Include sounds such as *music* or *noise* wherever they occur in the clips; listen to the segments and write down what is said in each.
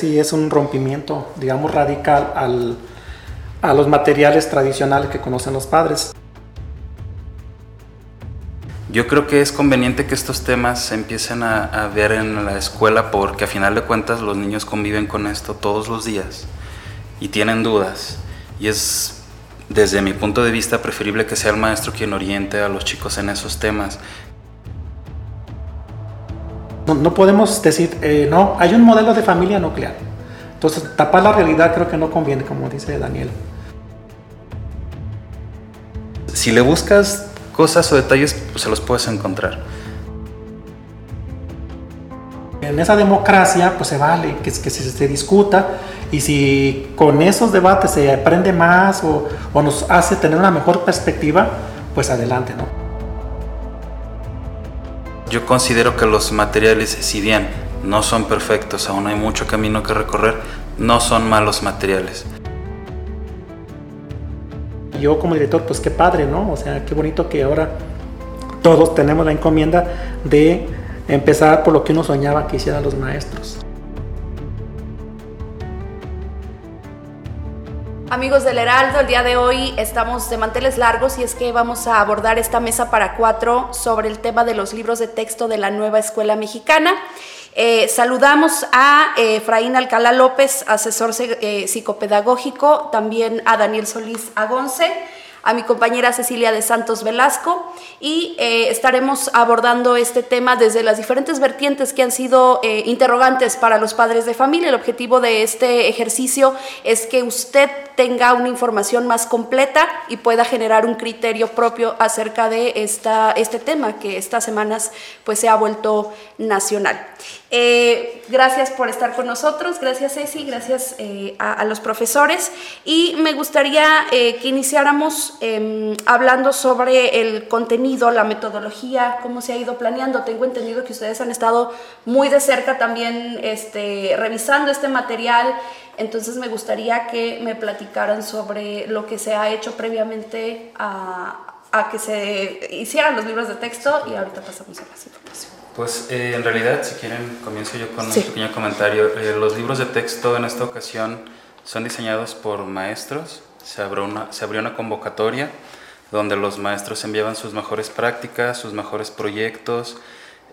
sí es un rompimiento, digamos, radical al, a los materiales tradicionales que conocen los padres. Yo creo que es conveniente que estos temas se empiecen a, a, ver en la escuela porque a final de cuentas los niños conviven con esto todos los días y tienen dudas. Y es, desde mi punto de vista, preferible que sea el maestro quien oriente a los chicos en esos temas. No, no podemos decir, eh, no, hay un modelo de familia nuclear. Entonces, tapar la realidad creo que no conviene, como dice Daniel. Si le buscas cosas o detalles, pues se los puedes encontrar. En esa democracia, pues se vale que, que se, se, discuta y si con esos debates se aprende más o, o, nos hace tener una mejor perspectiva, pues adelante, ¿no? Yo considero que los materiales, si bien no son perfectos, aún hay mucho camino que recorrer, no son malos materiales yo como director, pues qué padre, ¿no? O sea, qué bonito que ahora todos tenemos la encomienda de empezar por lo que uno soñaba que hicieran los maestros. Amigos del Heraldo, el día de hoy estamos de manteles largos y es que vamos a abordar esta mesa para cuatro sobre el tema de los libros de texto de la nueva escuela mexicana. Eh, saludamos a eh, Efraín Alcalá López, asesor eh, psicopedagógico, también a Daniel Solís Agonce, a mi compañera Cecilia de Santos Velasco y estaremos abordando este tema desde las diferentes vertientes que han sido interrogantes para los padres de familia. El objetivo de este ejercicio es que usted tenga una información más completa y pueda generar un criterio propio acerca de esta, este tema que estas semanas pues se ha vuelto nacional. Eh, gracias por estar con nosotros, gracias Ceci, gracias eh, a, a, los profesores y me gustaría eh, que iniciáramos em, hablando sobre el contenido, la metodología, cómo se ha ido planeando. Tengo entendido que ustedes han estado muy de cerca también este, revisando este material, entonces me gustaría que me platicaran sobre lo que se ha hecho previamente a, a que se hicieran los libros de texto y ahorita pasamos a más información. Pues eh, en realidad, si quieren, comienzo yo con sí. un pequeño comentario. Eh, los libros de texto en esta ocasión son diseñados por maestros. Se abrió, una, se abrió una convocatoria donde los maestros enviaban sus mejores prácticas, sus mejores proyectos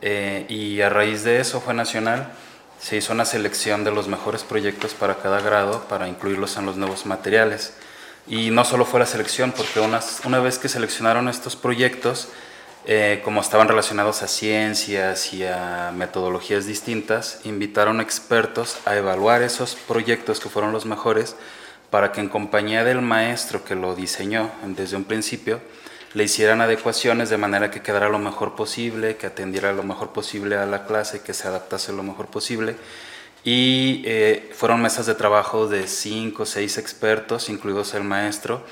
eh, y a raíz de eso fue nacional. Se hizo una selección de los mejores proyectos para cada grado para incluirlos en los nuevos materiales. Y no solo fue la selección, porque una, una vez que seleccionaron estos proyectos, eh, como estaban relacionados a ciencias y a metodologías distintas, invitaron expertos a evaluar esos proyectos que fueron los mejores para que en compañía del maestro que lo diseñó desde un principio, le hicieran adecuaciones de manera que quedara lo mejor posible, que atendiera lo mejor posible a la clase, que se adaptase lo mejor posible. Y eh, fueron mesas de trabajo de cinco o seis expertos, incluidos el maestro,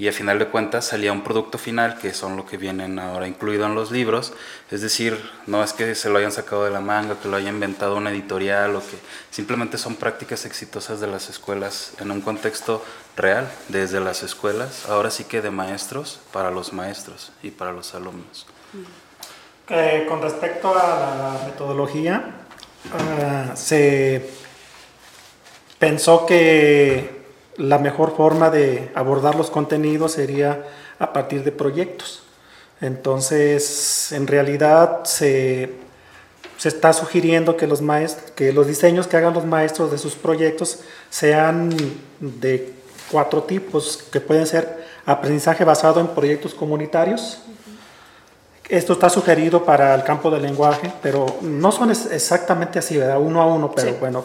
y a final de cuentas salía un producto final que son lo que vienen ahora incluido en los libros, es decir, no es que se lo hayan sacado de la manga, que lo haya inventado una editorial o que simplemente son prácticas exitosas de las escuelas en un contexto real, desde las escuelas, ahora sí que de maestros para los maestros y para los alumnos. Eh, con respecto a la metodología, uh, se pensó que la mejor forma de abordar los contenidos sería a partir de proyectos. Entonces, en realidad se, se está sugiriendo que los, maestros, que los diseños que hagan los maestros de sus proyectos sean de cuatro tipos, que pueden ser aprendizaje basado en proyectos comunitarios. Esto está sugerido para el campo del lenguaje, pero no son exactamente así, ¿verdad? uno a uno, pero sí. bueno,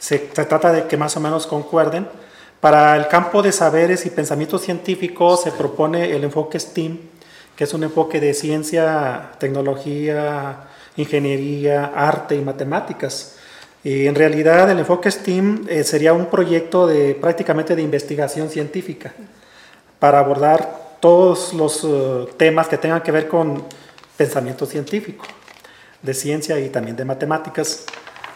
se, se trata de que más o menos concuerden. Para el campo de saberes y pensamiento científico se propone el enfoque STEAM, que es un enfoque de ciencia, tecnología, ingeniería, arte y matemáticas. Y en realidad el enfoque STEAM eh, sería un proyecto de prácticamente de investigación científica para abordar todos los uh, temas que tengan que ver con pensamiento científico, de ciencia y también de matemáticas.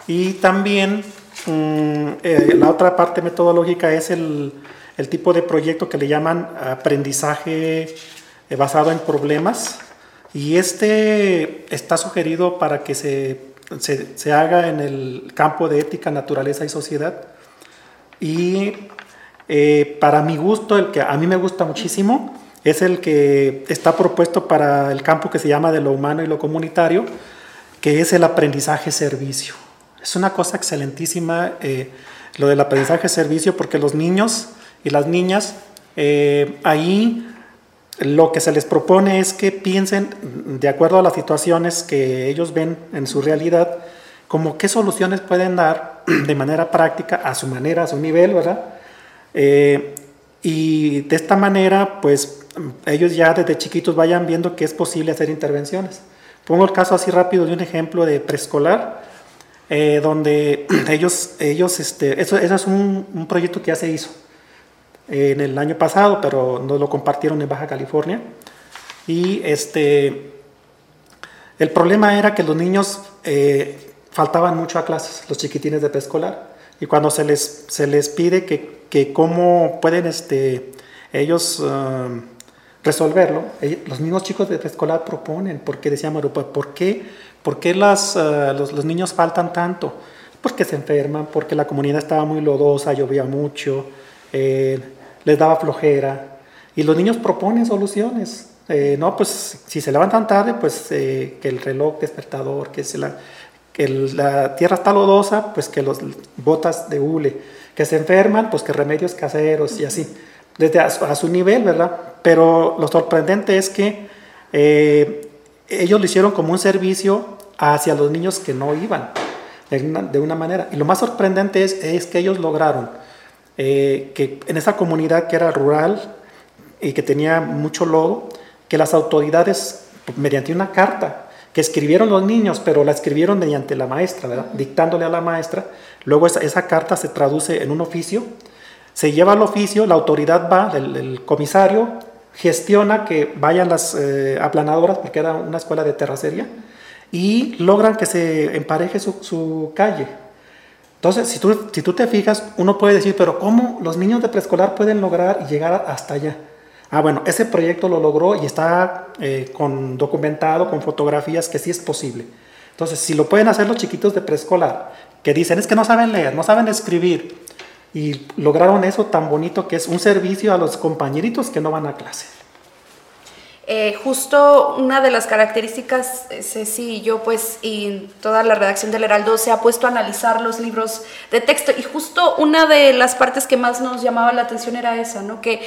Y también Mm, eh, la otra parte metodológica es el, tipo de proyecto que le llaman aprendizaje eh, basado en problemas y este está sugerido para que se se, haga en el campo de ética, naturaleza y sociedad. Y eh, para mi gusto, el que a mí me gusta muchísimo, es el que está propuesto para el campo que se llama de lo humano y lo comunitario, que es el aprendizaje-servicio. Es una cosa excelentísima eh, lo del aprendizaje-servicio porque los niños y las niñas eh, ahí lo que se les propone es que piensen de acuerdo a las situaciones que ellos ven en su realidad, como qué soluciones pueden dar *clears throat* de manera práctica, a su manera, a su nivel, ¿verdad? Eh, y de esta manera, pues ellos ya desde chiquitos vayan viendo que es posible hacer intervenciones. Pongo el caso así rápido de un ejemplo de preescolar, eh, donde *clears throat* ellos, ellos este, eso, eso es un, un proyecto que ya se hizo en el año pasado, pero nos lo compartieron en Baja California. Y este, el problema era que los niños eh, faltaban mucho a clases, los chiquitines de preescolar. Y cuando se les, se les pide que, que cómo pueden este, ellos um, resolverlo, los mismos chicos de preescolar proponen, porque decíamos, ¿por qué, por qué las, uh, los, los, niños faltan tanto? Porque se enferman, porque la comunidad estaba muy lodosa, llovía mucho, eh, les daba flojera. Y los niños proponen soluciones. Eh, no, pues si se levantan tarde, pues eh, que el reloj despertador, que, se la, que la tierra está lodosa, pues que los botas de hule, que se enferman, pues que remedios caseros y así, desde a, su nivel, ¿verdad? Pero lo sorprendente es que eh, ellos lo hicieron como un servicio hacia los niños que no iban, de una, manera. Y lo más sorprendente es, que ellos lograron eh, que en esa comunidad que era rural y que tenía mucho lodo, que las autoridades, mediante una carta que escribieron los niños, pero la escribieron mediante la maestra, dictándole a la maestra, luego esa, carta se traduce en un oficio, se lleva al oficio, la autoridad va, el, comisario gestiona que vayan las eh, aplanadoras, porque era una escuela de terracería, y logran que se empareje su, su calle, entonces, si tú, si tú te fijas, uno puede decir, pero ¿cómo los niños de preescolar pueden lograr llegar hasta allá? Ah, bueno, ese proyecto lo logró y está eh, con, documentado con fotografías que sí es posible. Entonces, si lo pueden hacer los chiquitos de preescolar, que dicen es que no saben leer, no saben escribir, y lograron eso tan bonito que es un servicio a los compañeritos que no van a clase. Eh, justo una de las características, eh, Ceci y yo, pues, y toda la redacción del Heraldo se ha puesto a analizar los libros de texto. Y justo una de las partes que más nos llamaba la atención era esa, ¿no? Que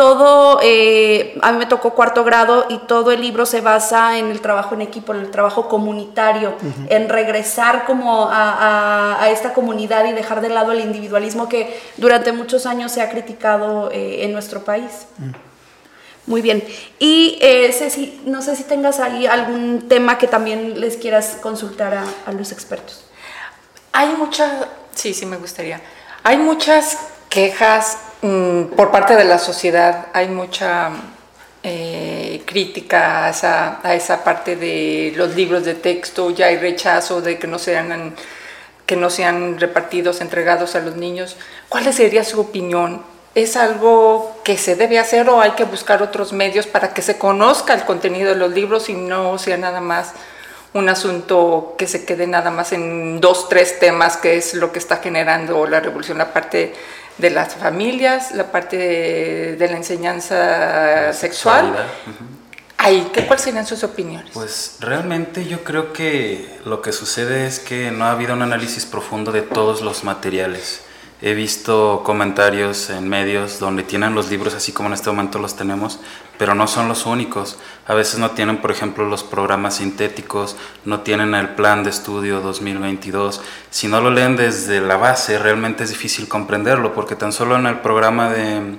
todo, eh, a mí me tocó cuarto grado y todo el libro se basa en el trabajo en equipo, en el trabajo comunitario, en regresar como a, esta comunidad y dejar de lado el individualismo que durante muchos años se ha criticado en nuestro país. Muy bien. Y eh, Ceci, no sé si tengas ahí algún tema que también les quieras consultar a, los expertos. Hay muchas, sí, sí me gustaría. Hay muchas quejas mm, por parte de la sociedad, hay mucha eh, crítica a esa, a esa, parte de los libros de texto, ya hay rechazo de que no sean que no sean repartidos, entregados a los niños. ¿Cuál sería su opinión? es algo que se debe hacer o hay que buscar otros medios para que se conozca el contenido de los libros y no sea nada más un asunto que se quede nada más en dos, tres temas, que es lo que está generando la revolución, la parte de las familias, la parte de, la enseñanza sexual. ¿qué, ¿Cuáles serían sus opiniones? Pues realmente yo creo que lo que sucede es que no ha habido un análisis profundo de todos los materiales He visto comentarios en medios donde tienen los libros así como en este momento los tenemos, pero no son los únicos. A veces no tienen, por ejemplo, los programas sintéticos, no tienen el plan de estudio 2022. Si no lo leen desde la base, realmente es difícil comprenderlo, porque tan solo en el programa de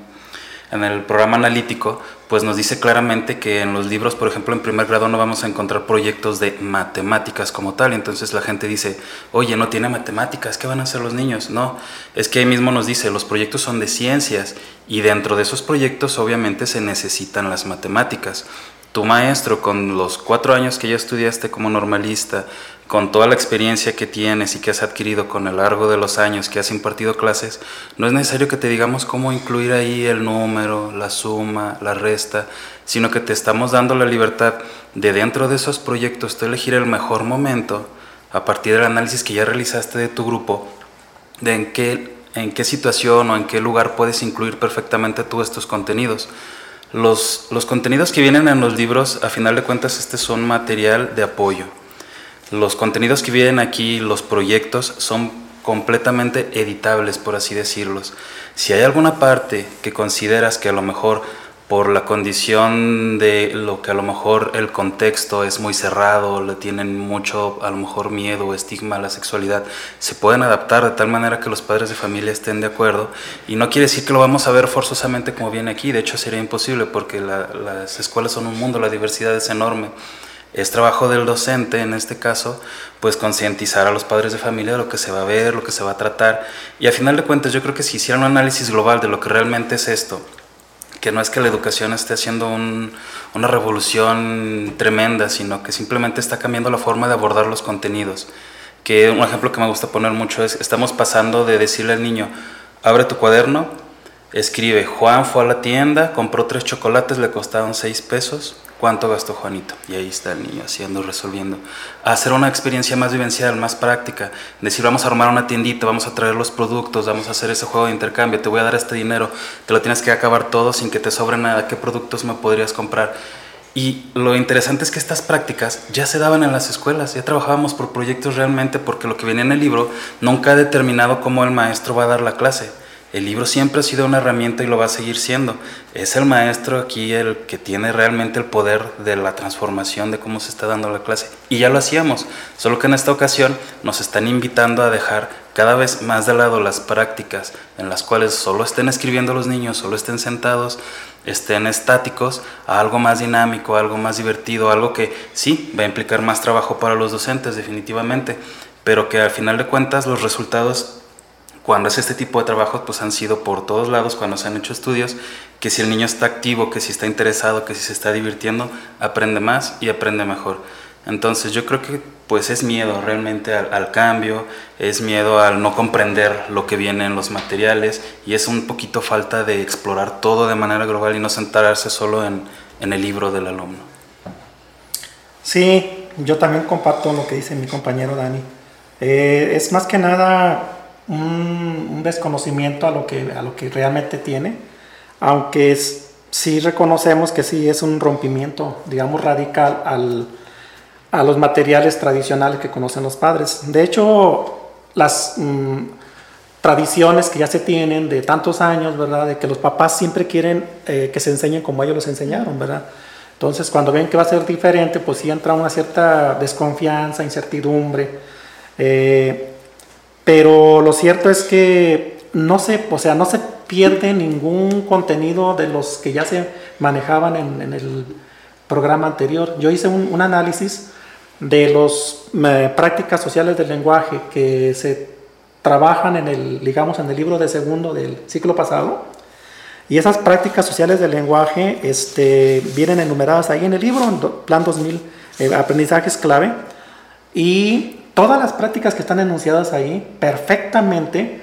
en el programa analítico, pues nos dice claramente que en los libros, por ejemplo, en primer grado no vamos a encontrar proyectos de matemáticas como tal. Entonces la gente dice, oye, no tiene matemáticas, ¿qué van a hacer los niños? No, es que ahí mismo nos dice, los proyectos son de ciencias y dentro de esos proyectos obviamente se necesitan las matemáticas. Tu maestro, con los cuatro años que ya estudiaste como normalista, con toda la experiencia que tienes y que has adquirido con el largo de los años que has impartido clases, no es necesario que te digamos cómo incluir ahí el número, la suma, la resta, sino que te estamos dando la libertad de dentro de esos proyectos tú elegir el mejor momento a partir del análisis que ya realizaste de tu grupo, de en qué, en qué situación o en qué lugar puedes incluir perfectamente tú estos contenidos. Los, los contenidos que vienen en los libros, a final de cuentas, este son material de apoyo. Los contenidos que vienen aquí, los proyectos, son completamente editables, por así decirlos. Si hay alguna parte que consideras que a lo mejor por la condición de lo que a lo mejor el contexto es muy cerrado, le tienen mucho a lo mejor miedo o estigma a la sexualidad, se pueden adaptar de tal manera que los padres de familia estén de acuerdo y no quiere decir que lo vamos a ver forzosamente como viene aquí, de hecho sería imposible porque las escuelas son un mundo, la diversidad es enorme. Es trabajo del docente, en este caso, pues concientizar a los padres de familia de lo que se va a ver, lo que se va a tratar. Y a final de cuentas, yo creo que si hicieran un análisis global de lo que realmente es esto, que no es que la educación esté haciendo una revolución tremenda, sino que simplemente está cambiando la forma de abordar los contenidos. Que un ejemplo que me gusta poner mucho es, estamos pasando de decirle al niño, abre tu cuaderno, escribe, Juan fue a la tienda, compró tres chocolates, le costaron seis pesos, ¿Cuánto gastó Juanito? Y ahí está el niño haciendo, resolviendo. Hacer una experiencia más vivencial, más práctica. Decir, vamos a armar una tiendita, vamos a traer los productos, vamos a hacer ese juego de intercambio, te voy a dar este dinero, te lo tienes que acabar todo sin que te sobre nada. ¿Qué productos me podrías comprar? Y lo interesante es que estas prácticas ya se daban en las escuelas, ya trabajábamos por proyectos realmente porque lo que venía en el libro nunca ha determinado cómo el maestro va a dar la clase el libro siempre ha sido una herramienta y lo va a seguir siendo. Es el maestro aquí el que tiene realmente el poder de la transformación de cómo se está dando la clase. Y ya lo hacíamos, solo que en esta ocasión nos están invitando a dejar cada vez más de lado las prácticas en las cuales solo estén escribiendo los niños, solo estén sentados, estén estáticos, a algo más dinámico, algo más divertido, algo que sí va a implicar más trabajo para los docentes definitivamente, pero que al final de cuentas los resultados cuando es este tipo de trabajos, pues han sido por todos lados, cuando se han hecho estudios, que si el niño está activo, que si está interesado, que si se está divirtiendo, aprende más y aprende mejor. Entonces yo creo que pues es miedo realmente al, cambio, es miedo al no comprender lo que viene en los materiales y es un poquito falta de explorar todo de manera global y no centrarse solo en, en el libro del alumno. Sí, yo también comparto lo que dice mi compañero Dani. Eh, es más que nada un, desconocimiento a lo, que, a lo que realmente tiene, aunque es, sí reconocemos que sí es un rompimiento, digamos, radical al, a los materiales tradicionales que conocen los padres. De hecho, las mm, tradiciones que ya se tienen de tantos años, ¿verdad? De que los papás siempre quieren eh, que se enseñen como ellos los enseñaron, ¿verdad? Entonces, cuando ven que va a ser diferente, pues sí entra una cierta desconfianza, incertidumbre. Eh, pero lo cierto es que no se, o sea, no se pierde ningún contenido de los que ya se manejaban en, el programa anterior. Yo hice un, análisis de las prácticas sociales del lenguaje que se trabajan en el, digamos, en el libro de segundo del ciclo pasado. Y esas prácticas sociales del lenguaje este, vienen enumeradas ahí en el libro, en Plan 2000, eh, Aprendizajes Clave. Y todas las prácticas que están enunciadas ahí perfectamente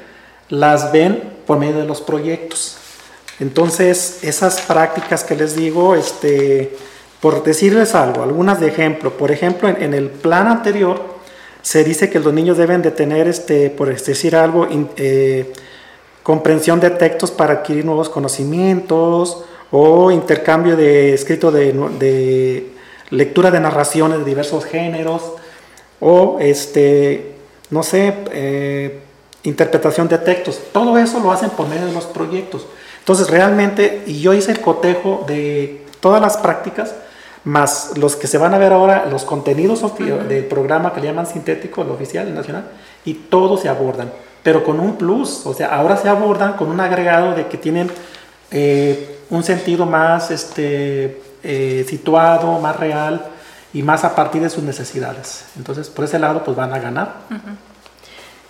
las ven por medio de los proyectos. Entonces, esas prácticas que les digo, este, por decirles algo, algunas de ejemplo, por ejemplo, en, el plan anterior se dice que los niños deben de tener, este, por decir algo, eh, comprensión de textos para adquirir nuevos conocimientos o intercambio de escrito de, de lectura de narraciones de diversos géneros, o este, no sé, eh, interpretación de textos. Todo eso lo hacen por medio de los proyectos. Entonces realmente, y yo hice el cotejo de todas las prácticas, más los que se van a ver ahora, los contenidos del programa que le llaman sintético, el oficial, el nacional, y todos se abordan, pero con un plus, o sea, ahora se abordan con un agregado de que tienen eh, un sentido más este, eh, situado, más real, y más a partir de sus necesidades. Entonces, por ese lado, pues van a ganar.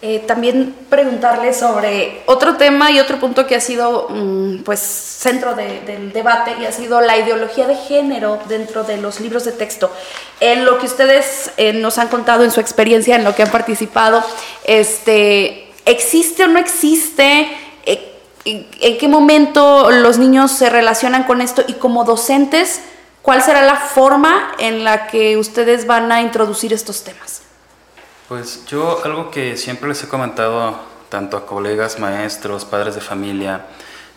Eh, también preguntarle sobre otro tema y otro punto que ha sido mm, pues centro del debate y ha sido la ideología de género dentro de los libros de texto. En lo que ustedes eh, nos han contado en su experiencia, en lo que han participado, este, ¿existe o no existe? Eh, ¿En qué momento los niños se relacionan con esto? Y como docentes, ¿Cuál será la forma en la que ustedes van a introducir estos temas? Pues yo algo que siempre les he comentado tanto a colegas, maestros, padres de familia,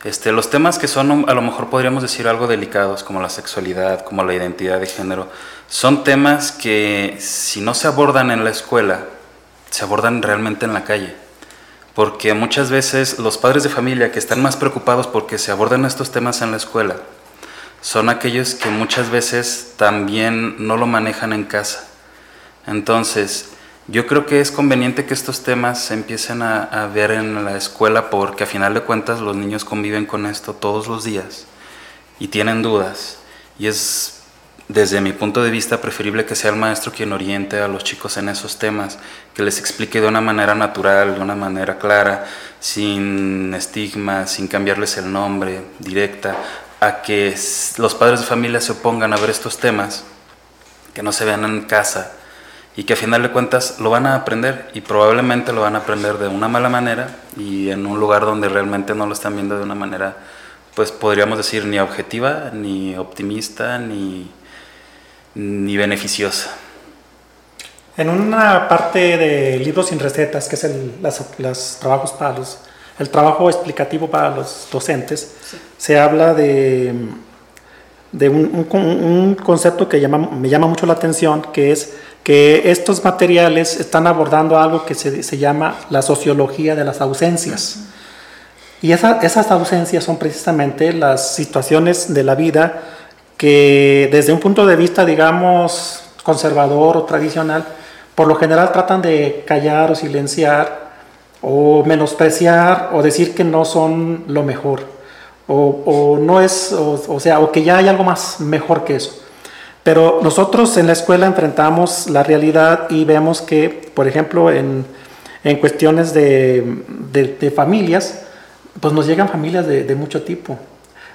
este, los temas que son a lo mejor podríamos decir algo delicados, como la sexualidad, como la identidad de género, son temas que si no se abordan en la escuela, se abordan realmente en la calle. Porque muchas veces los padres de familia que están más preocupados porque se abordan estos temas en la escuela, son aquellos que muchas veces también no lo manejan en casa. Entonces, yo creo que es conveniente que estos temas se empiecen a, ver en la escuela porque a final de cuentas los niños conviven con esto todos los días y tienen dudas. Y es desde mi punto de vista preferible que sea el maestro quien oriente a los chicos en esos temas, que les explique de una manera natural, de una manera clara, sin estigmas, sin cambiarles el nombre, directa, a que los padres de familia se opongan a ver estos temas, que no se vean en casa y que a final de cuentas lo van a aprender y probablemente lo van a aprender de una mala manera y en un lugar donde realmente no lo están viendo de una manera, pues podríamos decir, ni objetiva, ni optimista, ni, ni beneficiosa. En una parte de libros sin recetas, que es el los trabajos para los, el trabajo explicativo para los docentes, se habla de, de un, un, concepto que llama, me llama mucho la atención, que es que estos materiales están abordando algo que se, se llama la sociología de las ausencias. Y esas ausencias son precisamente las situaciones de la vida que desde un punto de vista, digamos, conservador o tradicional, por lo general tratan de callar o silenciar o menospreciar o decir que no son lo mejor o, o no es, o, o sea, o que ya hay algo más mejor que eso. Pero nosotros en la escuela enfrentamos la realidad y vemos que, por ejemplo, en, en cuestiones de, de, familias, pues nos llegan familias de, de, mucho tipo.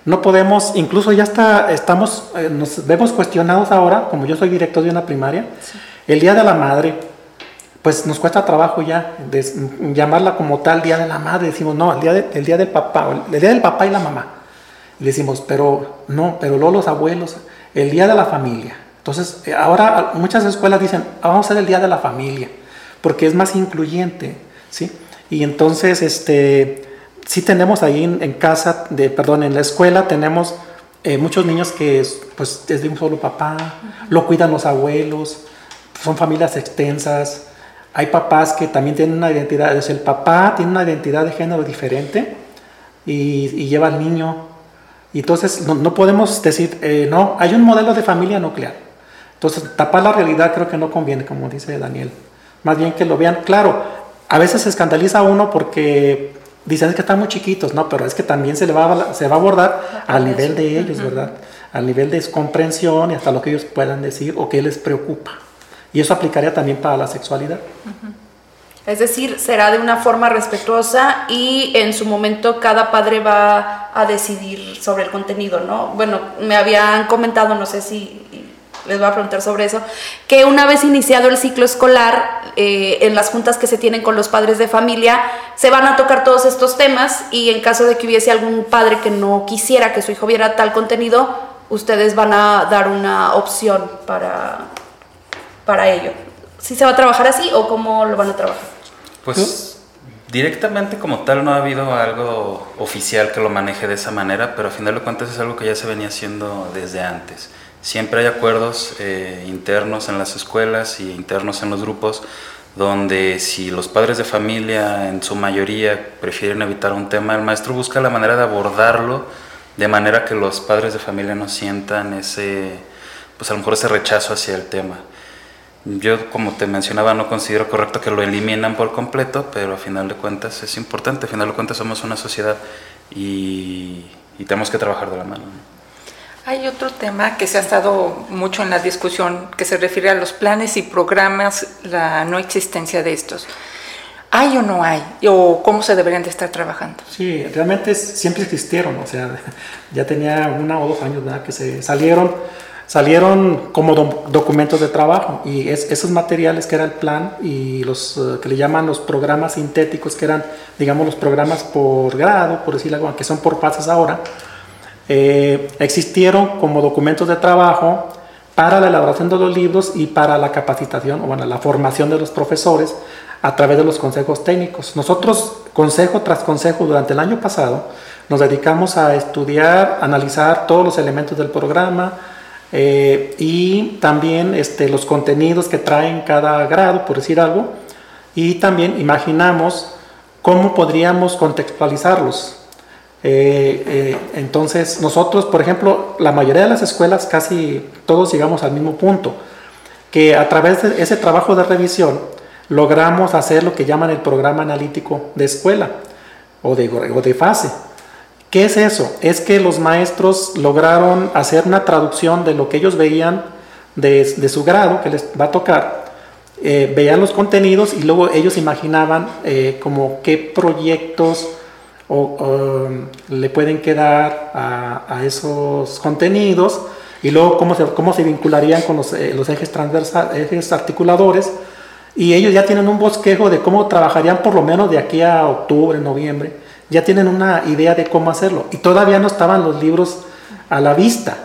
No podemos, incluso ya está, estamos, eh, nos vemos cuestionados ahora, como yo soy director de una primaria, el Día de la Madre, pues nos cuesta trabajo ya llamarla como tal Día de la Madre. Decimos, no, el día, el día del papá, el Día del papá y la mamá. Y decimos, pero no, pero luego los abuelos el Día de la Familia. Entonces, eh, ahora muchas escuelas dicen, ah, vamos a hacer el Día de la Familia, porque es más incluyente, ¿sí? Y entonces, este, sí tenemos ahí en, casa, de, perdón, en la escuela tenemos eh, muchos niños que pues, es de un solo papá, lo cuidan los abuelos, son familias extensas. Hay papás que también tienen una identidad, es el papá tiene una identidad de género diferente y, y lleva al niño y entonces no, podemos decir, eh, no, hay un modelo de familia nuclear. Entonces, tapar la realidad creo que no conviene, como dice Daniel. Más bien que lo vean. Claro, a veces se escandaliza uno porque dicen que están muy chiquitos, ¿no? Pero es que también se, le va, se va a abordar al nivel de ellos, ¿verdad? Al nivel de comprensión y hasta lo que ellos puedan decir o que les preocupa. Y eso aplicaría también para la sexualidad. Es decir, será de una forma respetuosa y en su momento cada padre va a decidir sobre el contenido, ¿no? Bueno, me habían comentado, no sé si les voy a preguntar sobre eso, que una vez iniciado el ciclo escolar, eh, en las juntas que se tienen con los padres de familia, se van a tocar todos estos temas y en caso de que hubiese algún padre que no quisiera que su hijo viera tal contenido, ustedes van a dar una opción para, para ello. ¿Si se va a trabajar así o cómo lo van a trabajar? Pues directamente como tal no ha habido algo oficial que lo maneje de esa manera, pero a final de cuentas es algo que ya se venía haciendo desde antes. Siempre hay acuerdos eh, internos en las escuelas y internos en los grupos donde si los padres de familia en su mayoría prefieren evitar un tema, el maestro busca la manera de abordarlo de manera que los padres de familia no sientan ese, pues a lo mejor ese rechazo hacia el tema. Yo, como te mencionaba, no considero correcto que lo eliminan por completo, pero a final de cuentas es importante. A final de cuentas somos una sociedad y, tenemos que trabajar de la mano. Hay otro tema que se ha estado mucho en la discusión que se refiere a los planes y programas, la no existencia de estos. ¿Hay o no hay? ¿O cómo se deberían de estar trabajando? Sí, realmente siempre existieron, o sea, *laughs* ya tenía una o dos años que se salieron salieron como documentos de trabajo y esos materiales que era el plan y los eh, que le llaman los programas sintéticos, que eran, digamos, los programas por grado, por decirlo algo, que son por pasos ahora, eh, existieron como documentos de trabajo, para la elaboración de los libros y para la capacitación, o bueno, la formación de los profesores a través de los consejos técnicos. Nosotros, consejo tras consejo, durante el año pasado, nos dedicamos a estudiar, analizar todos los elementos del programa eh, y también este, los contenidos que traen cada grado, por decir algo, y también imaginamos cómo podríamos contextualizarlos. Eh, eh, entonces, nosotros, por ejemplo, la mayoría de las escuelas, casi todos llegamos al mismo punto, que a través de ese trabajo de revisión logramos hacer lo que llaman el programa analítico de escuela o de, o de fase. ¿Qué es eso? Es que los maestros lograron hacer una traducción de lo que ellos veían de, su grado que les va a tocar eh, veían los contenidos y luego ellos imaginaban eh, como qué proyectos o, le pueden quedar a, esos contenidos y luego cómo se, cómo se vincularían con los, eh, los ejes transversales, ejes articuladores y ellos ya tienen un bosquejo de cómo trabajarían por lo menos de aquí a octubre, noviembre, ya tienen una idea de cómo hacerlo y todavía no estaban los libros a la vista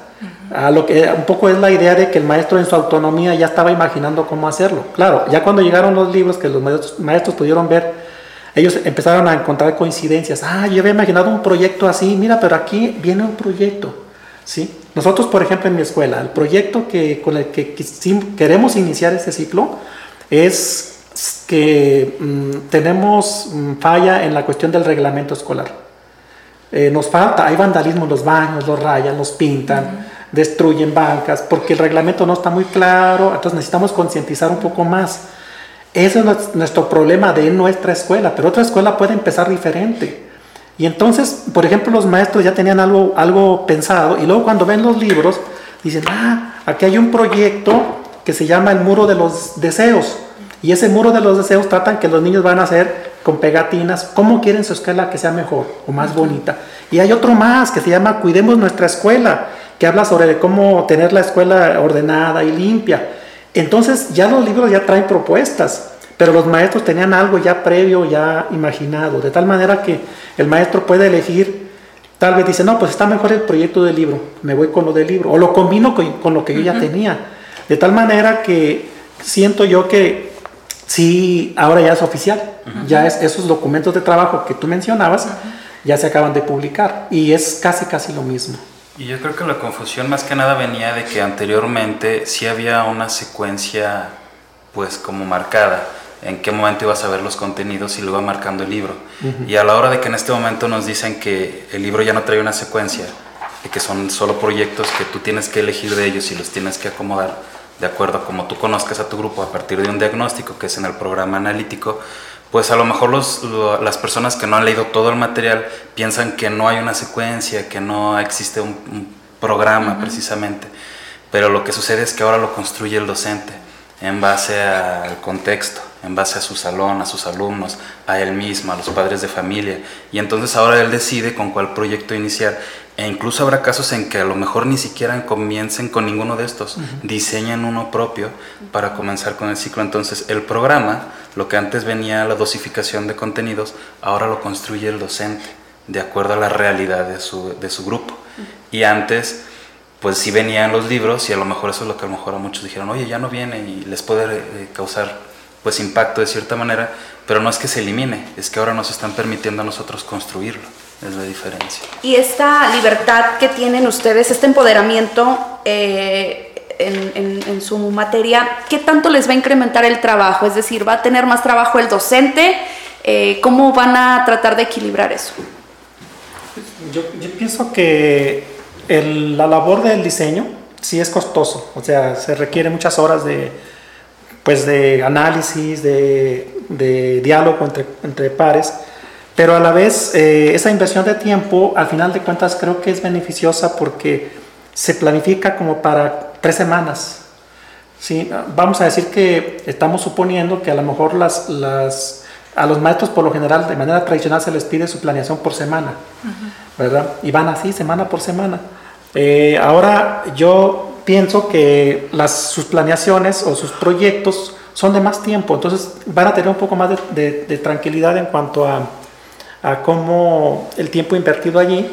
a lo que un poco es la idea de que el maestro en su autonomía ya estaba imaginando cómo hacerlo. Claro, ya cuando llegaron los libros que los maestros, pudieron ver, ellos empezaron a encontrar coincidencias. Ah, yo había imaginado un proyecto así, mira, pero aquí viene un proyecto. ¿sí? Nosotros, por ejemplo, en mi escuela, el proyecto que, con el que queremos iniciar este ciclo es que mm, tenemos mm, falla en la cuestión del reglamento escolar. Eh, nos falta, hay vandalismo en los baños, los rayan, los pintan destruyen bancas, porque el reglamento no está muy claro, entonces necesitamos concientizar un poco más. Ese es nuestro problema de nuestra escuela, pero otra escuela puede empezar diferente. Y entonces, por ejemplo, los maestros ya tenían algo, algo pensado y luego cuando ven los libros, dicen, ah, aquí hay un proyecto que se llama el muro de los deseos. Y ese muro de los deseos tratan que los niños van a hacer con pegatinas, cómo quieren su escuela que sea mejor o más bonita. Y hay otro más que se llama Cuidemos nuestra escuela que habla sobre cómo tener la escuela ordenada y limpia. Entonces ya los libros ya traen propuestas, pero los maestros tenían algo ya previo, ya imaginado, de tal manera que el maestro puede elegir, tal vez dice, no, pues está mejor el proyecto del libro, me voy con lo del libro, o lo combino con, lo que yo ya tenía, de tal manera que siento yo que sí, ahora ya es oficial, ya es esos documentos de trabajo que tú mencionabas, ya se acaban de publicar. Y es casi, casi lo mismo. Y yo creo que la confusión más que nada venía de que anteriormente sí había una secuencia pues como marcada en qué momento ibas a ver los contenidos y lo iba marcando el libro. Y a la hora de que en este momento nos dicen que el libro ya no trae una secuencia, de que son solo proyectos que tú tienes que elegir de ellos y los tienes que acomodar de acuerdo a como tú conozcas a tu grupo a partir de un diagnóstico que es en el programa analítico, pues a lo mejor los, las personas que no han leído todo el material piensan que no hay una secuencia, que no existe un, programa precisamente, pero lo que sucede es que ahora lo construye el docente en base al contexto, en base a su salón, a sus alumnos, a él mismo, a los padres de familia, y entonces ahora él decide con cuál proyecto iniciar e incluso habrá casos en que a lo mejor ni siquiera comiencen con ninguno de estos, diseñan uno propio para comenzar con el ciclo. Entonces el programa, lo que antes venía la dosificación de contenidos, ahora lo construye el docente de acuerdo a la realidad de su, de su grupo. Y antes, pues sí venían los libros y a lo mejor eso es lo que a lo mejor a muchos dijeron, oye, ya no viene y les puede eh, causar pues impacto de cierta manera, pero no es que se elimine, es que ahora nos están permitiendo a nosotros construirlo es la diferencia. Y esta libertad que tienen ustedes, este empoderamiento eh, en, su materia, ¿qué tanto les va a incrementar el trabajo? Es decir, ¿va a tener más trabajo el docente? Eh, ¿Cómo van a tratar de equilibrar eso? Yo, pienso que la labor del diseño sí es costoso, o sea, se requiere muchas horas de, pues de análisis, de, de diálogo entre, entre pares pero a la vez, eh, esa inversión de tiempo, al final de cuentas, creo que es beneficiosa porque se planifica como para tres semanas. ¿sí? Vamos a decir que estamos suponiendo que a lo mejor las, las, a los maestros por lo general, de manera tradicional, se les pide su planeación por semana, ¿verdad? Y van así, semana por semana. Eh, ahora yo pienso que las, sus planeaciones o sus proyectos son de más tiempo, entonces van a tener un poco más de tranquilidad en cuanto a a cómo el tiempo invertido allí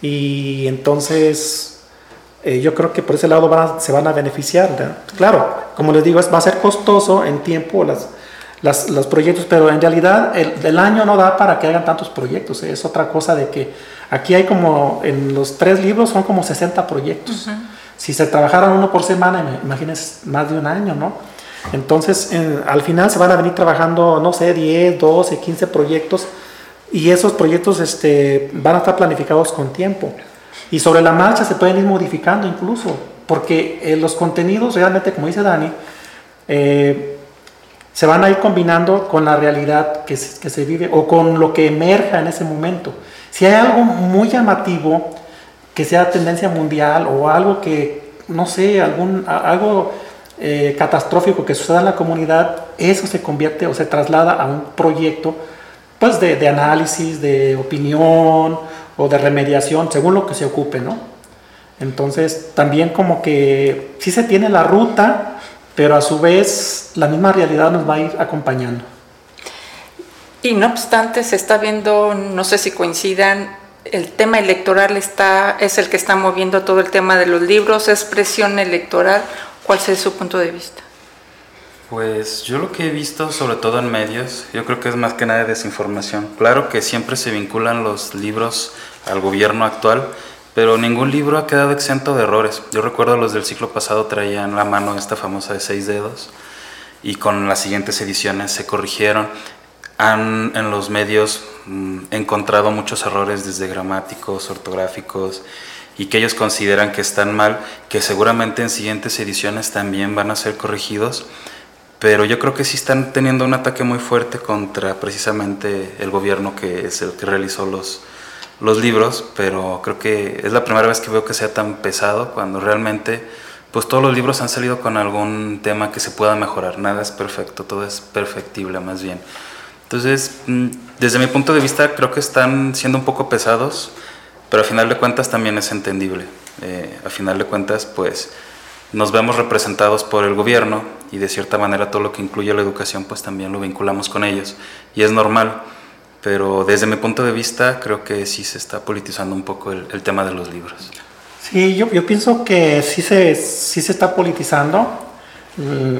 y entonces eh, yo creo que por ese lado se van a beneficiar. Claro, como les digo, es, va a ser costoso en tiempo las, las, los proyectos, pero en realidad el, año no da para que hagan tantos proyectos. Es otra cosa de que aquí hay como, en los tres libros son como 60 proyectos. Si se trabajaran uno por semana, imagínense más de un año, ¿no? Entonces, al final se van a venir trabajando, no sé, 10, 12, 15 proyectos y esos proyectos este, van a estar planificados con tiempo. Y sobre la marcha se pueden ir modificando incluso, porque eh, los contenidos realmente, como dice Dani, eh, se van a ir combinando con la realidad que se, vive o con lo que emerja en ese momento. Si hay algo muy llamativo, que sea tendencia mundial o algo que, no sé, algún, algo eh, catastrófico que suceda en la comunidad, eso se convierte o se traslada a un proyecto pues de, de análisis, de opinión o de remediación, según lo que se ocupe, ¿no? Entonces, también como que sí se tiene la ruta, pero a su vez la misma realidad nos va a ir acompañando. Y no obstante, se está viendo, no sé si coincidan, el tema electoral está, es el que está moviendo todo el tema de los libros, es presión electoral. ¿Cuál es su punto de vista? Pues yo lo que he visto, sobre todo en medios, yo creo que es más que nada desinformación. Claro que siempre se vinculan los libros al gobierno actual, pero ningún libro ha quedado exento de errores. Yo recuerdo los del ciclo pasado traían la mano esta famosa de seis dedos y con las siguientes ediciones se corrigieron. Han en los medios mm, encontrado muchos errores desde gramáticos, ortográficos y que ellos consideran que están mal, que seguramente en siguientes ediciones también van a ser corregidos, pero yo creo que sí están teniendo un ataque muy fuerte contra precisamente el gobierno que es el que realizó los, los libros, pero creo que es la primera vez que veo que sea tan pesado cuando realmente pues todos los libros han salido con algún tema que se pueda mejorar, nada es perfecto, todo es perfectible más bien. Entonces, mm, desde mi punto de vista creo que están siendo un poco pesados, pero a final de cuentas también es entendible. Eh, a final de cuentas, pues nos vemos representados por el gobierno y de cierta manera todo lo que incluye la educación pues también lo vinculamos con ellos y es normal pero desde mi punto de vista creo que sí se está politizando un poco el, tema de los libros. Sí, yo, yo, pienso que sí se, sí se está politizando. Mm,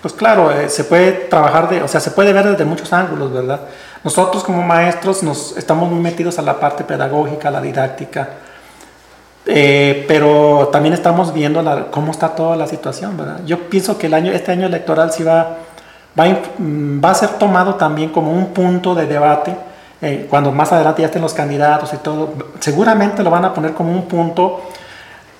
pues claro, eh, se puede trabajar, de, o sea, se puede ver desde muchos ángulos, ¿verdad? Nosotros como maestros nos estamos muy metidos a la parte pedagógica, a la didáctica, eh, pero también estamos viendo la, cómo está toda la situación, ¿verdad? Yo pienso que el año, este año electoral sí va Mm, va a, ser tomado también como un punto de debate. Eh, cuando más adelante ya estén los candidatos y todo, seguramente lo van a poner como un punto,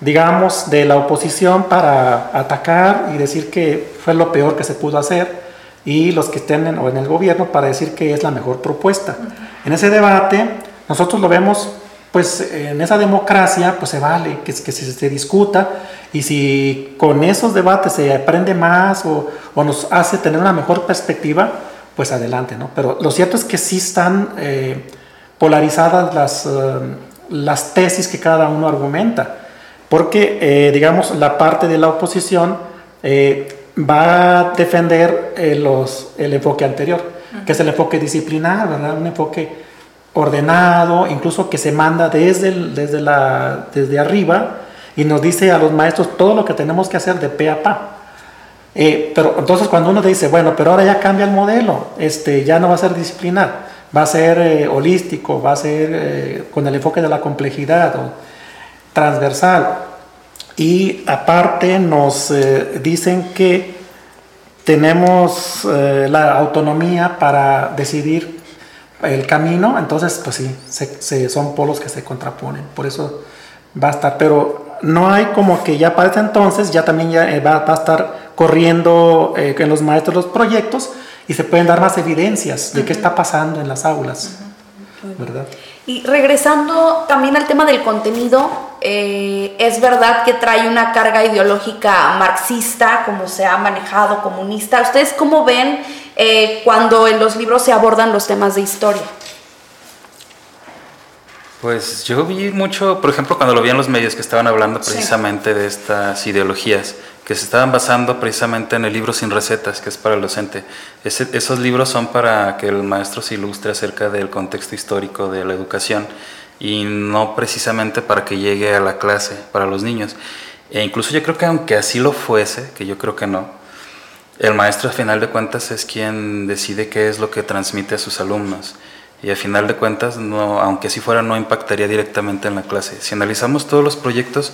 digamos, de la oposición para atacar y decir que fue lo peor que se pudo hacer y los que estén en, o en el gobierno para decir que es la mejor propuesta. En ese debate nosotros lo vemos pues en esa democracia pues se vale que, que se, se, discuta y si con esos debates se aprende más o, o, nos hace tener una mejor perspectiva, pues adelante, ¿no? Pero lo cierto es que sí están eh, polarizadas las, eh, las tesis que cada uno argumenta, porque eh, digamos la parte de la oposición va a defender los, el enfoque anterior, que es el enfoque disciplinar, ¿verdad? Un enfoque ordenado, incluso que se manda desde, desde, la, desde arriba y nos dice a los maestros todo lo que tenemos que hacer de pe a pa. Eh, pero entonces cuando uno dice, bueno, pero ahora ya cambia el modelo, este, ya no va a ser disciplinar, va a ser eh, holístico, va a ser eh, con el enfoque de la complejidad o transversal. Y aparte nos dicen que tenemos la autonomía para decidir el camino, entonces pues sí, se, son polos que se contraponen, por eso va a estar, pero no hay como que ya para ese entonces ya también ya eh, va, a estar corriendo eh, en los maestros los proyectos y se pueden dar más evidencias de qué está pasando en las aulas, ¿verdad? Y regresando también al tema del contenido, eh, es verdad que trae una carga ideológica marxista, como se ha manejado, comunista. ¿Ustedes cómo ven eh, cuando en los libros se abordan los temas de historia? Pues yo vi mucho, por ejemplo, cuando lo vi en los medios que estaban hablando precisamente de estas ideologías, que se estaban basando precisamente en el libro Sin Recetas, que es para el docente. esos libros son para que el maestro se ilustre acerca del contexto histórico de la educación y no precisamente para que llegue a la clase para los niños. E incluso yo creo que aunque así lo fuese, que yo creo que no, el maestro a final de cuentas es quien decide qué es lo que transmite a sus alumnos. Y a final de cuentas, no, aunque así fuera, no impactaría directamente en la clase. Si analizamos todos los proyectos,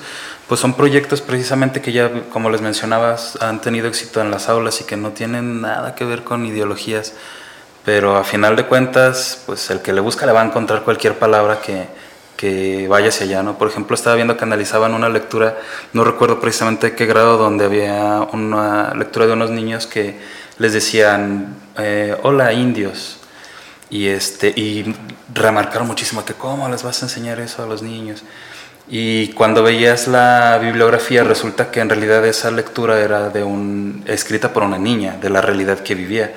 pues son proyectos precisamente que ya, como les mencionabas, han tenido éxito en las aulas y que no tienen nada que ver con ideologías. Pero a final de cuentas, pues el que le busca le va a encontrar cualquier palabra que, que vaya hacia allá, ¿no? Por ejemplo, estaba viendo que analizaban una lectura, no recuerdo precisamente qué grado, donde había una lectura de unos niños que les decían, eh, hola indios, y, este, y remarcaron muchísimo que cómo les vas a enseñar eso a los niños. Y cuando veías la bibliografía resulta que en realidad esa lectura era de un, escrita por una niña, de la realidad que vivía.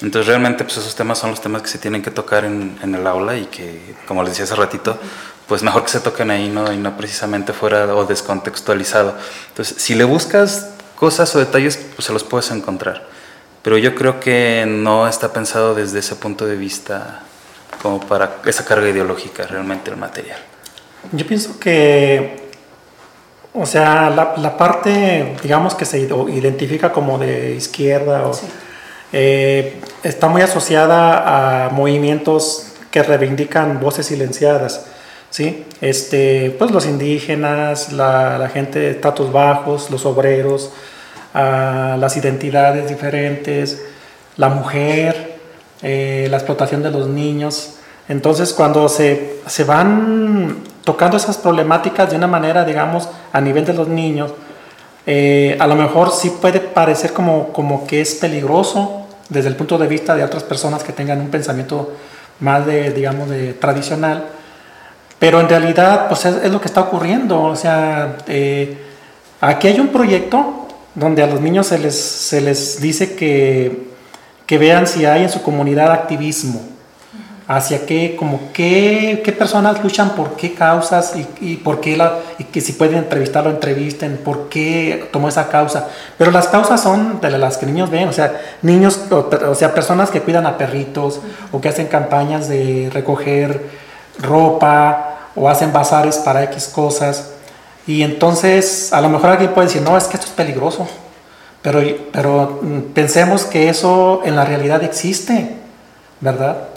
Entonces realmente pues esos temas son los temas que se tienen que tocar en, el aula y que, como les decía hace ratito, pues mejor que se toquen ahí ¿no? y no precisamente fuera o descontextualizado. Entonces si le buscas cosas o detalles, pues se los puedes encontrar. Pero yo creo que no está pensado desde ese punto de vista como para esa carga ideológica realmente el material. Yo pienso que, o sea, la, la parte, digamos, que se identifica como de izquierda o... Eh, está muy asociada a movimientos que reivindican voces silenciadas, ¿sí? Este, pues los indígenas, la, la gente de estatus bajos, los obreros, las identidades diferentes, la mujer, eh, la explotación de los niños. Entonces, cuando se, se van tocando esas problemáticas de una manera, digamos, a nivel de los niños, eh, a lo mejor sí puede parecer como, como que es peligroso desde el punto de vista de otras personas que tengan un pensamiento más de, digamos, de tradicional, pero en realidad, pues es, lo que está ocurriendo. O sea, eh, aquí hay un proyecto donde a los niños se les, se les dice que, que vean si hay en su comunidad activismo hacia qué, como qué, qué personas luchan por qué causas y, y por qué la, y que si pueden entrevistarlo, entrevisten, por qué tomó esa causa. Pero las causas son de las que niños ven, o sea, niños, o, sea, personas que cuidan a perritos o que hacen campañas de recoger ropa o hacen bazares para X cosas. Y entonces, a lo mejor alguien puede decir, no, es que esto es peligroso. Pero, pero mm, pensemos que eso en la realidad existe, ¿verdad?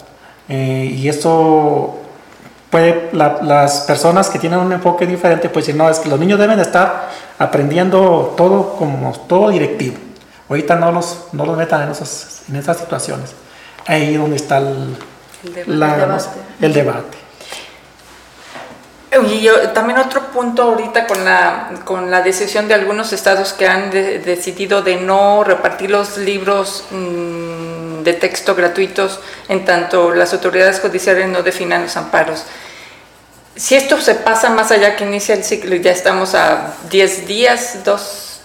Eh, y esto puede, las personas que tienen un enfoque diferente, pues decir, no, es que los niños deben estar aprendiendo todo como todo directivo. Ahorita no los, no los metan en, esos, en esas situaciones. Ahí es donde está el, debate. El debate. Y yo, también otro punto ahorita con la, con la decisión de algunos estados que han decidido de no repartir los libros mm, de texto gratuitos en tanto las autoridades judiciales no definan los amparos. Si esto se pasa más allá que inicia el ciclo, ya estamos a 10 días, dos,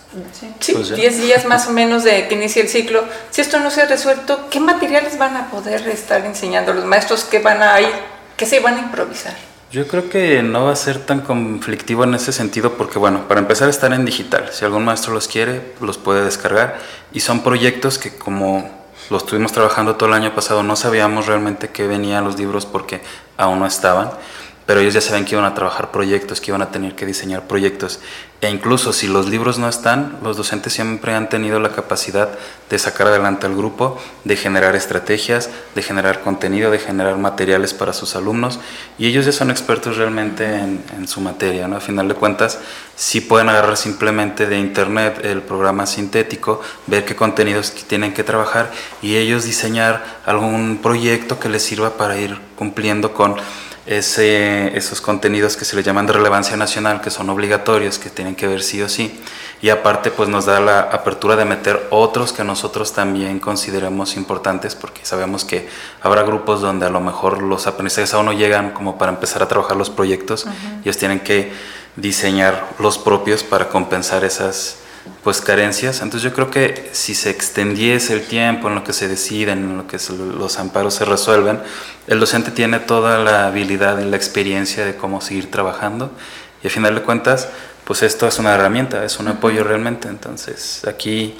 sí, 10 pues días más o menos de que inicie el ciclo, si esto no se ha resuelto, ¿qué materiales van a poder estar enseñando los maestros? ¿Qué van a ir? ¿Qué se van a improvisar? Yo creo que no va a ser tan conflictivo en ese sentido porque, bueno, para empezar están en digital. Si algún maestro los quiere, los puede descargar. Y son proyectos que como los estuvimos trabajando todo el año pasado, no sabíamos realmente qué venían los libros porque aún no estaban pero ellos ya saben que iban a trabajar proyectos, que iban a tener que diseñar proyectos. E incluso si los libros no están, los docentes siempre han tenido la capacidad de sacar adelante al grupo, de generar estrategias, de generar contenido, de generar materiales para sus alumnos. Y ellos ya son expertos realmente en, su materia. ¿no? A final de cuentas, sí pueden agarrar simplemente de internet el programa sintético, ver qué contenidos tienen que trabajar y ellos diseñar algún proyecto que les sirva para ir cumpliendo con ese, esos contenidos que se le llaman de relevancia nacional, que son obligatorios, que tienen que ver sí o sí. Y aparte, pues nos da la apertura de meter otros que nosotros también consideremos importantes, porque sabemos que habrá grupos donde a lo mejor los aprendizajes aún no llegan como para empezar a trabajar los proyectos. Ellos tienen que diseñar los propios para compensar esas pues carencias. Entonces yo creo que si se extendiese el tiempo en lo que se deciden, en lo que los amparos se resuelven, el docente tiene toda la habilidad y la experiencia de cómo seguir trabajando y al final de cuentas, pues esto es una herramienta, es un apoyo realmente. Entonces aquí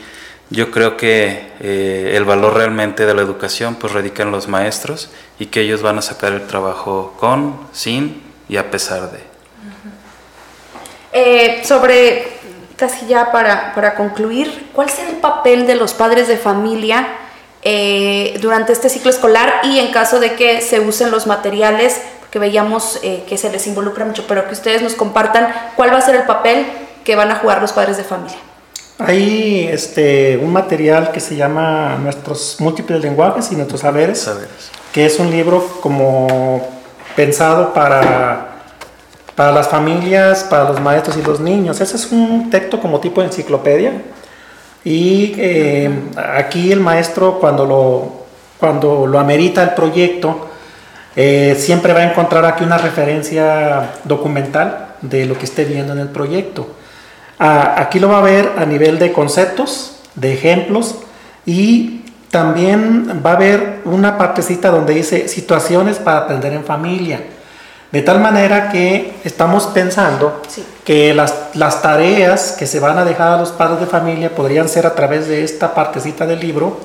yo creo que eh, el valor realmente de la educación pues radica en los maestros y que ellos van a sacar el trabajo con, sin y a pesar de. Eh, sobre, casi ya para, para, concluir, ¿cuál será el papel de los padres de familia eh, durante este ciclo escolar y en caso de que se usen los materiales, que veíamos eh, que se les involucra mucho, pero que ustedes nos compartan cuál va a ser el papel que van a jugar los padres de familia? Hay este, un material que se llama Nuestros múltiples lenguajes y nuestros saberes, saberes, que es un libro como pensado para, para las familias, para los maestros y los niños. Ese es un texto como tipo de enciclopedia. Y eh, aquí el maestro cuando lo, cuando lo amerita el proyecto, eh, siempre va a encontrar aquí una referencia documental de lo que esté viendo en el proyecto aquí lo va a ver a nivel de conceptos, de ejemplos y también va a haber una partecita donde dice situaciones para aprender en familia. De tal manera que estamos pensando que las, las, tareas que se van a dejar a los padres de familia podrían ser a través de esta partecita del libro.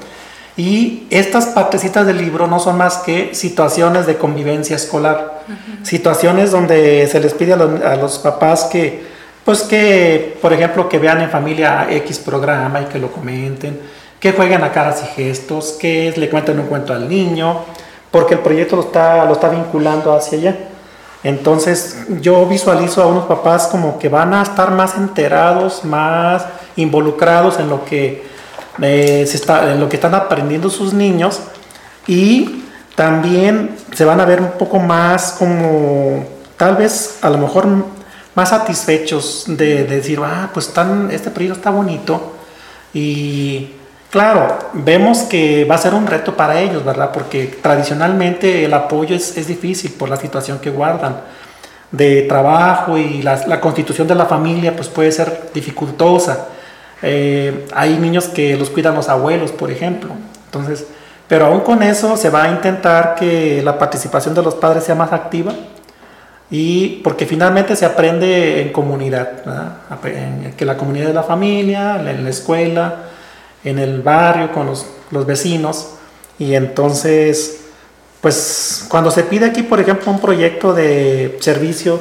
Y estas partecitas del libro no son más que situaciones de convivencia escolar. Situaciones donde se les pide a los, a los papás que pues que, por ejemplo, que vean en familia X programa y que lo comenten, que jueguen a caras y gestos, que le cuenten un cuento al niño, porque el proyecto lo está, lo está vinculando hacia allá. Entonces yo visualizo a unos papás como que van a estar más enterados, más involucrados en lo que, eh, está, en lo que están aprendiendo sus niños y también se van a ver un poco más como tal vez a lo mejor más satisfechos de, decir, ah, pues tan, este proyecto está bonito. Y claro, vemos que va a ser un reto para ellos, ¿verdad? Porque tradicionalmente el apoyo es, difícil por la situación que guardan de trabajo y la, constitución de la familia pues puede ser dificultosa. Eh, hay niños que los cuidan los abuelos, por ejemplo. Entonces, pero aún con eso se va a intentar que la participación de los padres sea más activa y porque finalmente se aprende en comunidad, en que la comunidad de la familia, en la escuela, en el barrio, con los, los vecinos, y entonces, pues cuando se pide aquí, por ejemplo, un proyecto de servicio,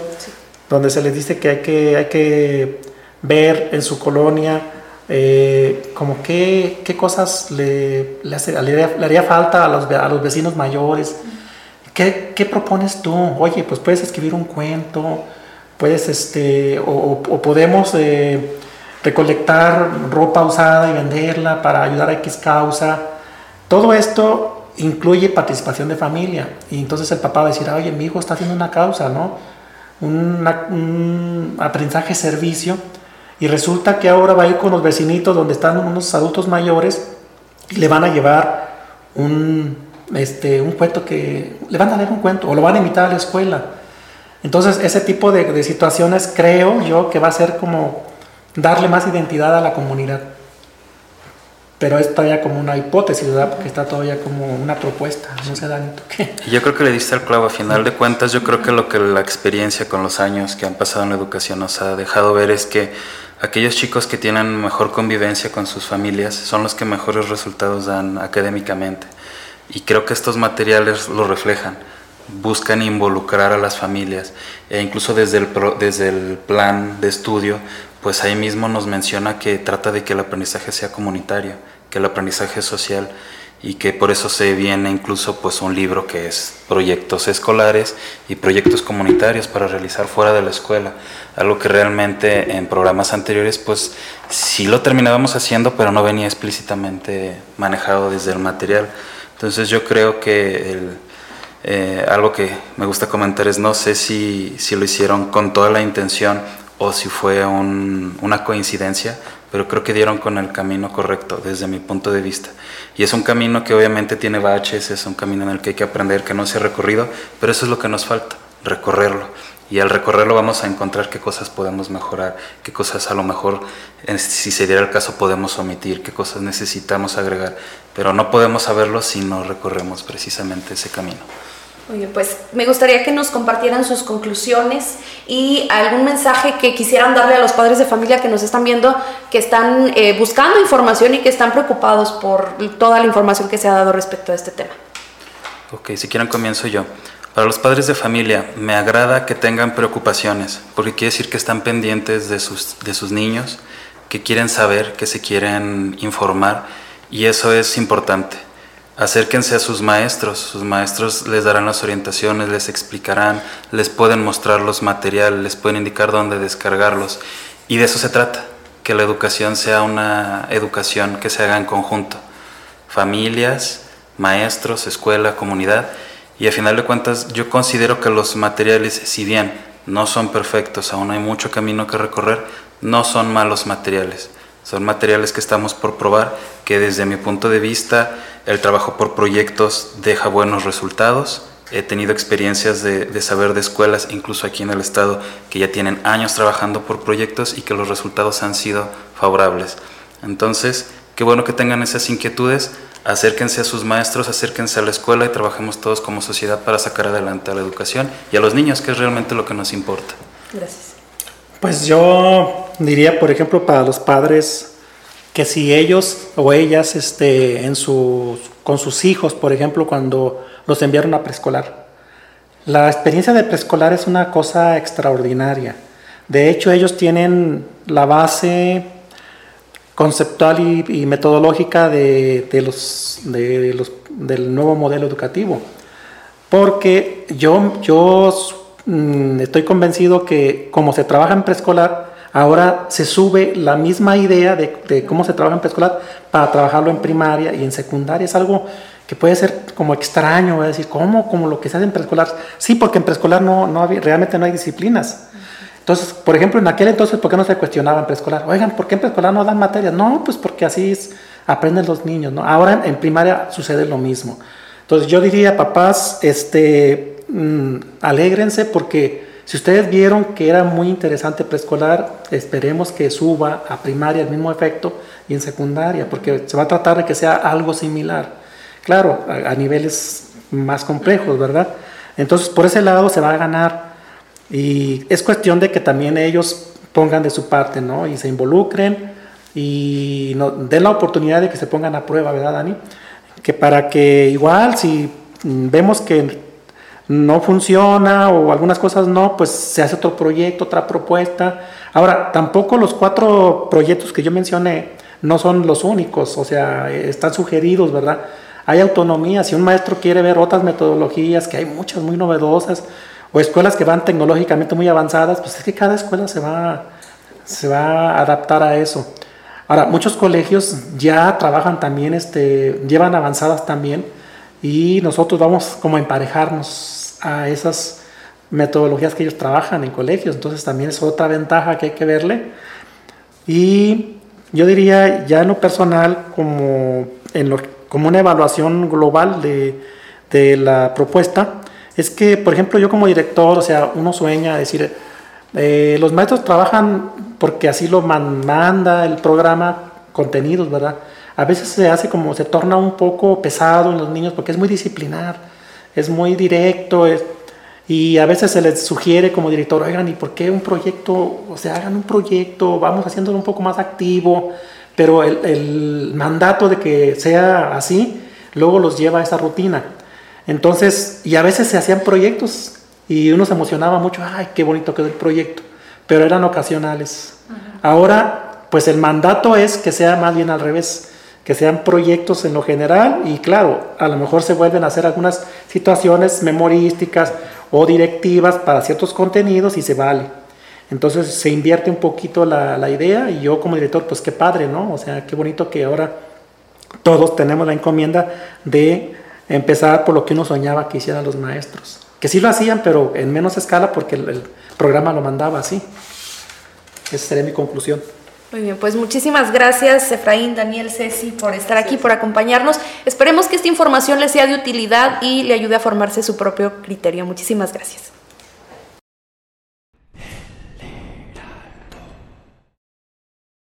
donde se les dice que hay que, hay que ver en su colonia, eh, como qué, qué cosas le, le, hace, le, haría falta a los, a los vecinos mayores, ¿Qué, propones tú? Oye, pues puedes escribir un cuento, puedes, este, o, podemos eh, recolectar ropa usada y venderla para ayudar a X causa. Todo esto incluye participación de familia. Y entonces el papá va a decir, oye, mi hijo está haciendo una causa, ¿no? un aprendizaje servicio. Y resulta que ahora va a ir con los vecinitos donde están unos adultos mayores y le van a llevar un, este, un cuento que le van a leer un cuento o lo van a invitar a la escuela. Entonces, ese tipo de, situaciones creo yo que va a ser como darle más identidad a la comunidad. Pero es todavía como una hipótesis, ¿verdad? Porque está todavía como una propuesta. No sé, Dani, qué? Yo creo que le diste el clavo. A final de cuentas, yo creo que lo que la experiencia con los años que han pasado en la educación nos ha dejado ver es que aquellos chicos que tienen mejor convivencia con sus familias son los que mejores resultados dan académicamente. Y creo que estos materiales lo reflejan. Buscan involucrar a las familias e incluso desde el, desde el plan de estudio, pues ahí mismo nos menciona que trata de que el aprendizaje sea comunitario, que el aprendizaje es social y que por eso se viene incluso pues un libro que es proyectos escolares y proyectos comunitarios para realizar fuera de la escuela, algo que realmente en programas anteriores pues sí lo terminábamos haciendo pero no venía explícitamente manejado desde el material. Entonces yo creo que eh, algo que me gusta comentar es no sé si, si, lo hicieron con toda la intención o si fue una coincidencia, pero creo que dieron con el camino correcto desde mi punto de vista. Y es un camino que obviamente tiene baches, es un camino en el que hay que aprender, que no se ha recorrido, pero eso es lo que nos falta, recorrerlo. Y al recorrerlo vamos a encontrar qué cosas podemos mejorar, qué cosas a lo mejor, si se diera el caso, podemos omitir, qué cosas necesitamos agregar. Pero no podemos saberlo si no recorremos precisamente ese camino. Oye, pues me gustaría que nos compartieran sus conclusiones y algún mensaje que quisieran darle a los padres de familia que nos están viendo, que están eh, buscando información y que están preocupados por toda la información que se ha dado respecto a este tema. Ok, si quieren comienzo yo. Para los padres de familia, me agrada que tengan preocupaciones, porque quiere decir que están pendientes de sus, de sus niños, que quieren saber, que se quieren informar, y eso es importante. Acérquense a sus maestros, sus maestros les darán las orientaciones, les explicarán, les pueden mostrar los materiales, les pueden indicar dónde descargarlos, y de eso se trata, que la educación sea una educación que se haga en conjunto. Familias, maestros, escuela, comunidad, y a final de cuentas, yo considero que los materiales, si bien no son perfectos, aún hay mucho camino que recorrer, no son malos materiales. Son materiales que estamos por probar, que desde mi punto de vista el trabajo por proyectos deja buenos resultados. He tenido experiencias de, saber de escuelas, incluso aquí en el estado, que ya tienen años trabajando por proyectos y que los resultados han sido favorables. Entonces, qué bueno que tengan esas inquietudes acérquense a sus maestros, acérquense a la escuela y trabajemos todos como sociedad para sacar adelante a la educación y a los niños, que es realmente lo que nos importa. Gracias. Pues yo diría, por ejemplo, para los padres, que si ellos o ellas este, en sus, con sus hijos, por ejemplo, cuando los enviaron a preescolar, la experiencia de preescolar es una cosa extraordinaria. De hecho, ellos tienen la base conceptual y, metodológica de, los, de los, del nuevo modelo educativo. Porque yo, yo mm, estoy convencido que como se trabaja en preescolar, ahora se sube la misma idea de, cómo se trabaja en preescolar para trabajarlo en primaria y en secundaria. Es algo que puede ser como extraño, voy a decir, ¿cómo? Como lo que se hace en preescolar. Sí, porque en preescolar no, no realmente no hay disciplinas. Entonces, por ejemplo, en aquel entonces, ¿por qué no se cuestionaba en preescolar? Oigan, ¿por qué en preescolar no dan materias? No, pues porque así es, aprenden los niños, ¿no? Ahora en primaria sucede lo mismo. Entonces yo diría, papás, este, mmm, alégrense porque si ustedes vieron que era muy interesante preescolar, esperemos que suba a primaria el mismo efecto y en secundaria, porque se va a tratar de que sea algo similar. Claro, a, niveles más complejos, ¿verdad? Entonces, por ese lado se va a ganar y es cuestión de que también ellos pongan de su parte, ¿no? Y se involucren y no, den la oportunidad de que se pongan a prueba, ¿verdad, Dani? Que para que igual si vemos que no funciona o algunas cosas no, pues se hace otro proyecto, otra propuesta. Ahora, tampoco los cuatro proyectos que yo mencioné no son los únicos, o sea, están sugeridos, ¿verdad? Hay autonomía, si un maestro quiere ver otras metodologías, que hay muchas muy novedosas, o escuelas que van tecnológicamente muy avanzadas, pues es que cada escuela se va, se va a adaptar a eso. Ahora, muchos colegios ya trabajan también, este, llevan avanzadas también, y nosotros vamos como a emparejarnos a esas metodologías que ellos trabajan en colegios, entonces también es otra ventaja que hay que verle. Y yo diría ya en lo personal, como, en lo, como una evaluación global de, de la propuesta, es que, por ejemplo, yo como director, o sea, uno sueña decir, eh, los maestros trabajan porque así lo manda el programa, contenidos, ¿verdad? A veces se hace como, se torna un poco pesado en los niños porque es muy disciplinar, es muy directo, y a veces se les sugiere como director, oigan, ¿y por qué un proyecto? O sea, hagan un proyecto, vamos haciéndolo un poco más activo, pero el, el mandato de que sea así, luego los lleva a esa rutina. Entonces, y a veces se hacían proyectos y uno se emocionaba mucho, ay, qué bonito quedó el proyecto, pero eran ocasionales. Ahora, pues el mandato es que sea más bien al revés, que sean proyectos en lo general y claro, a lo mejor se vuelven a hacer algunas situaciones memorísticas o directivas para ciertos contenidos y se vale. Entonces se invierte un poquito la, la idea y yo como director, pues qué padre, ¿no? O sea, qué bonito que ahora todos tenemos la encomienda de empezar por lo que uno soñaba que hicieran los maestros. Que sí lo hacían, pero en menos escala porque el, programa lo mandaba así. Esa sería mi conclusión. Muy bien, pues muchísimas gracias Efraín, Daniel, Ceci por estar aquí, por acompañarnos. Esperemos que esta información les sea de utilidad y le ayude a formarse su propio criterio. Muchísimas gracias.